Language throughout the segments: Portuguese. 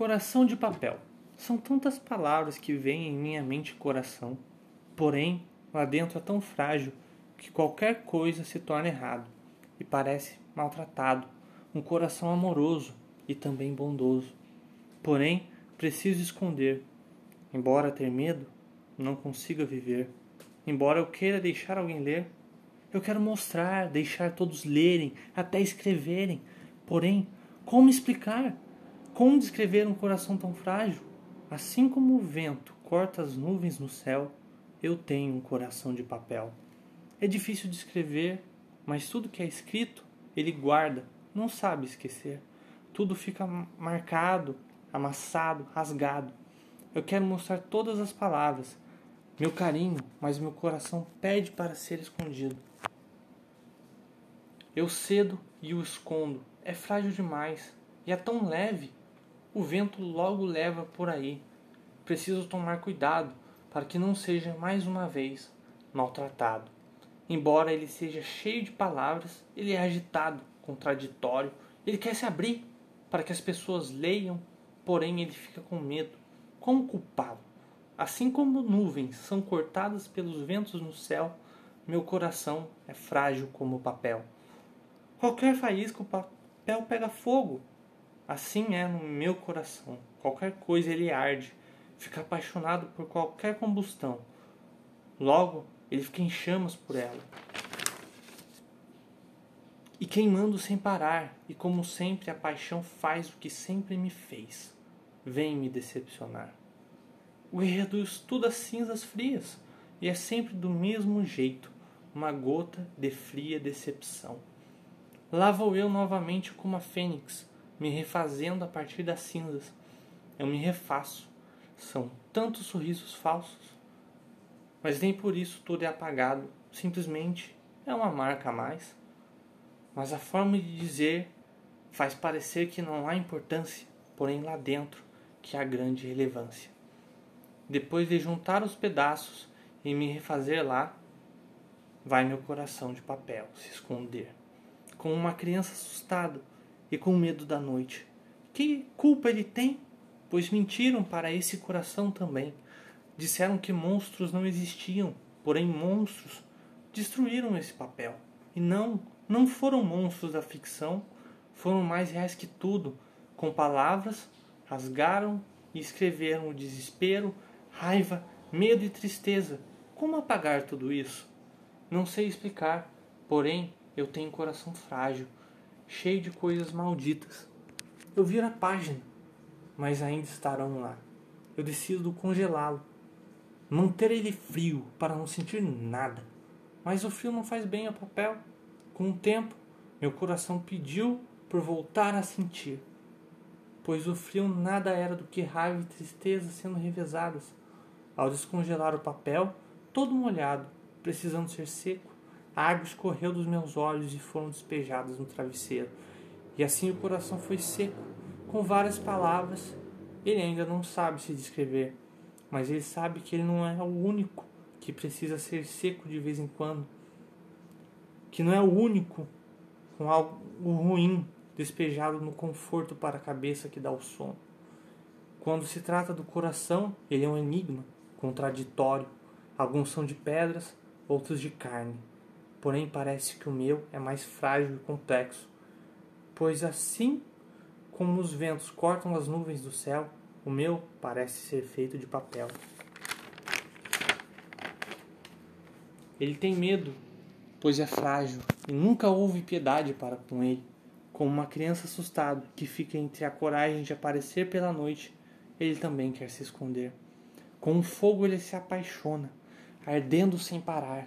Coração de papel. São tantas palavras que vêm em minha mente e coração. Porém, lá dentro é tão frágil que qualquer coisa se torna errado e parece maltratado. Um coração amoroso e também bondoso. Porém, preciso esconder. Embora ter medo, não consiga viver. Embora eu queira deixar alguém ler, eu quero mostrar, deixar todos lerem, até escreverem. Porém, como explicar? Como descrever um coração tão frágil? Assim como o vento corta as nuvens no céu, eu tenho um coração de papel. É difícil de escrever, mas tudo que é escrito, ele guarda, não sabe esquecer. Tudo fica marcado, amassado, rasgado. Eu quero mostrar todas as palavras, meu carinho, mas meu coração pede para ser escondido. Eu cedo e o escondo, é frágil demais e é tão leve o vento logo leva por aí. Preciso tomar cuidado para que não seja mais uma vez maltratado. Embora ele seja cheio de palavras, ele é agitado, contraditório, ele quer se abrir para que as pessoas leiam, porém ele fica com medo, como culpado. Assim como nuvens são cortadas pelos ventos no céu, meu coração é frágil como papel. Qualquer faísca o papel pega fogo, Assim é no meu coração. Qualquer coisa ele arde, fica apaixonado por qualquer combustão. Logo, ele fica em chamas por ela. E queimando sem parar, e como sempre a paixão faz o que sempre me fez. Vem me decepcionar. O reduz tudo a cinzas frias, e é sempre do mesmo jeito, uma gota de fria decepção. Lá vou eu novamente como a fênix, me refazendo a partir das cinzas. Eu me refaço. São tantos sorrisos falsos. Mas nem por isso tudo é apagado. Simplesmente é uma marca a mais. Mas a forma de dizer faz parecer que não há importância, porém lá dentro que há grande relevância. Depois de juntar os pedaços e me refazer lá, vai meu coração de papel se esconder, como uma criança assustada e com medo da noite. Que culpa ele tem? Pois mentiram para esse coração também. Disseram que monstros não existiam, porém monstros destruíram esse papel. E não, não foram monstros da ficção, foram mais reais que tudo. Com palavras, rasgaram e escreveram o desespero, raiva, medo e tristeza. Como apagar tudo isso? Não sei explicar, porém eu tenho um coração frágil cheio de coisas malditas. Eu viro a página, mas ainda estarão lá. Eu decido congelá-lo, manter ele frio para não sentir nada. Mas o frio não faz bem ao papel. Com o tempo, meu coração pediu por voltar a sentir, pois o frio nada era do que raiva e tristeza sendo revezadas. Ao descongelar o papel, todo molhado, precisando ser seco, a água escorreu dos meus olhos e foram despejadas no travesseiro. E assim o coração foi seco, com várias palavras. Ele ainda não sabe se descrever, mas ele sabe que ele não é o único que precisa ser seco de vez em quando. Que não é o único com algo ruim despejado no conforto para a cabeça que dá o sono. Quando se trata do coração, ele é um enigma, contraditório. Alguns são de pedras, outros de carne porém parece que o meu é mais frágil e complexo, pois assim como os ventos cortam as nuvens do céu, o meu parece ser feito de papel. Ele tem medo, pois é frágil, e nunca houve piedade para com ele. Como uma criança assustada que fica entre a coragem de aparecer pela noite, ele também quer se esconder. Com o fogo ele se apaixona, ardendo sem parar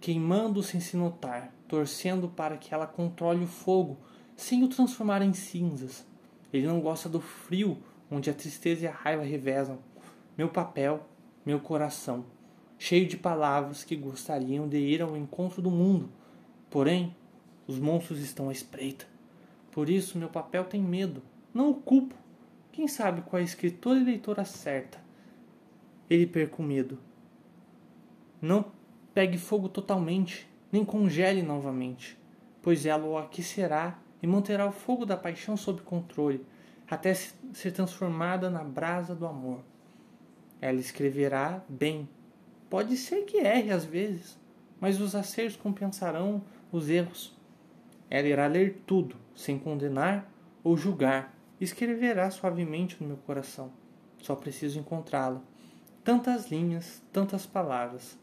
queimando sem se notar, torcendo para que ela controle o fogo, sem o transformar em cinzas. Ele não gosta do frio, onde a tristeza e a raiva revezam. Meu papel, meu coração, cheio de palavras que gostariam de ir ao encontro do mundo. Porém, os monstros estão à espreita. Por isso, meu papel tem medo. Não o culpo. Quem sabe qual é a escritora e leitora certa? Ele perca o medo. Não pegue fogo totalmente, nem congele novamente, pois ela o aquecerá e manterá o fogo da paixão sob controle, até se ser transformada na brasa do amor. Ela escreverá bem. Pode ser que erre às vezes, mas os acertos compensarão os erros. Ela irá ler tudo, sem condenar ou julgar. Escreverá suavemente no meu coração. Só preciso encontrá-la. Tantas linhas, tantas palavras.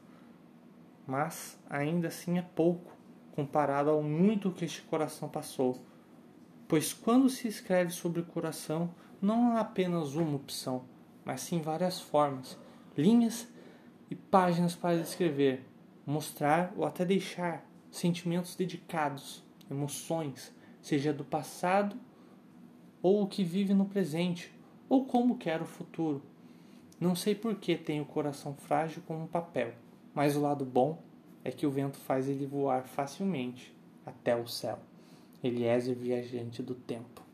Mas ainda assim é pouco comparado ao muito que este coração passou. Pois quando se escreve sobre o coração, não há apenas uma opção, mas sim várias formas, linhas e páginas para escrever, mostrar ou até deixar sentimentos dedicados, emoções, seja do passado ou o que vive no presente, ou como quer o futuro. Não sei por que tenho o coração frágil como um papel, mas o lado bom é que o vento faz ele voar facilmente até o céu. Eliezer, viajante do tempo.